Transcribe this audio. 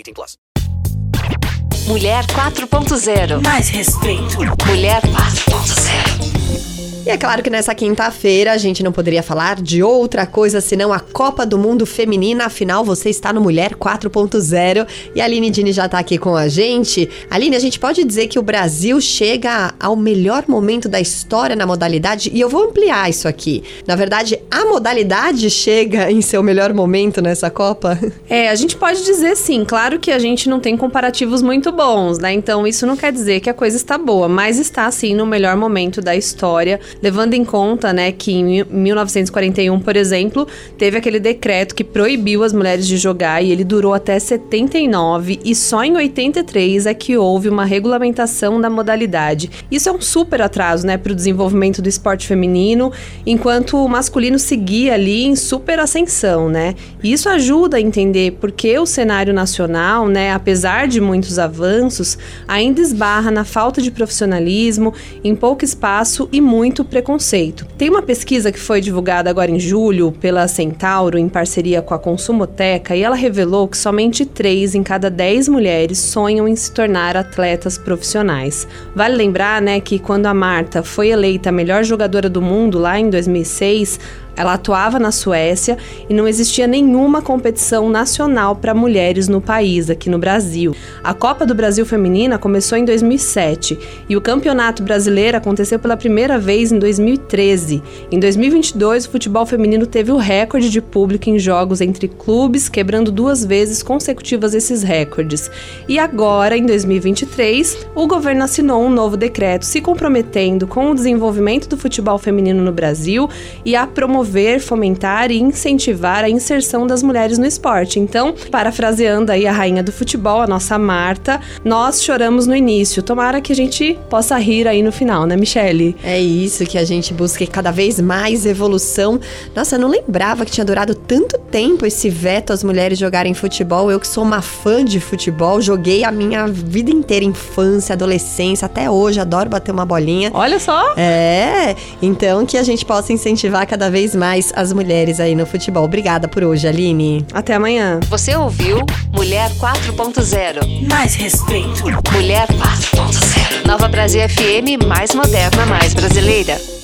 18 plus. Mulher 4.0. Mais respeito. Mulher 4.0. E é claro que nessa quinta-feira a gente não poderia falar de outra coisa senão a Copa do Mundo Feminina. Afinal, você está no Mulher 4.0 e a Aline Dini já está aqui com a gente. Aline, a gente pode dizer que o Brasil chega ao melhor momento da história na modalidade e eu vou ampliar isso aqui. Na verdade, a modalidade chega em seu melhor momento nessa Copa? É, a gente pode dizer sim. Claro que a gente não tem comparativos muito bons, né? Então isso não quer dizer que a coisa está boa, mas está sim no melhor momento da história levando em conta, né, que em 1941, por exemplo, teve aquele decreto que proibiu as mulheres de jogar e ele durou até 79 e só em 83 é que houve uma regulamentação da modalidade. Isso é um super atraso, né, para o desenvolvimento do esporte feminino, enquanto o masculino seguia ali em super ascensão, né? E isso ajuda a entender porque o cenário nacional, né, apesar de muitos avanços, ainda esbarra na falta de profissionalismo, em pouco espaço e muito muito preconceito. Tem uma pesquisa que foi divulgada agora em julho pela Centauro, em parceria com a Consumoteca, e ela revelou que somente 3 em cada 10 mulheres sonham em se tornar atletas profissionais. Vale lembrar, né, que quando a Marta foi eleita a melhor jogadora do mundo lá em 2006, ela atuava na Suécia e não existia nenhuma competição nacional para mulheres no país, aqui no Brasil. A Copa do Brasil Feminina começou em 2007 e o Campeonato Brasileiro aconteceu pela primeira vez em 2013. Em 2022, o futebol feminino teve o recorde de público em jogos entre clubes, quebrando duas vezes consecutivas esses recordes. E agora, em 2023, o governo assinou um novo decreto se comprometendo com o desenvolvimento do futebol feminino no Brasil e a promover fomentar e incentivar a inserção das mulheres no esporte. Então, parafraseando aí a rainha do futebol, a nossa Marta, nós choramos no início. Tomara que a gente possa rir aí no final, né, Michele? É isso, que a gente busque cada vez mais evolução. Nossa, eu não lembrava que tinha durado tanto tempo esse veto às mulheres jogarem futebol. Eu que sou uma fã de futebol, joguei a minha vida inteira, infância, adolescência, até hoje, adoro bater uma bolinha. Olha só! É, então que a gente possa incentivar cada vez mais as mulheres aí no futebol. Obrigada por hoje, Aline. Até amanhã. Você ouviu Mulher 4.0. Mais respeito. Mulher 4.0. Nova Brasil FM, mais moderna, mais brasileira. Лидер.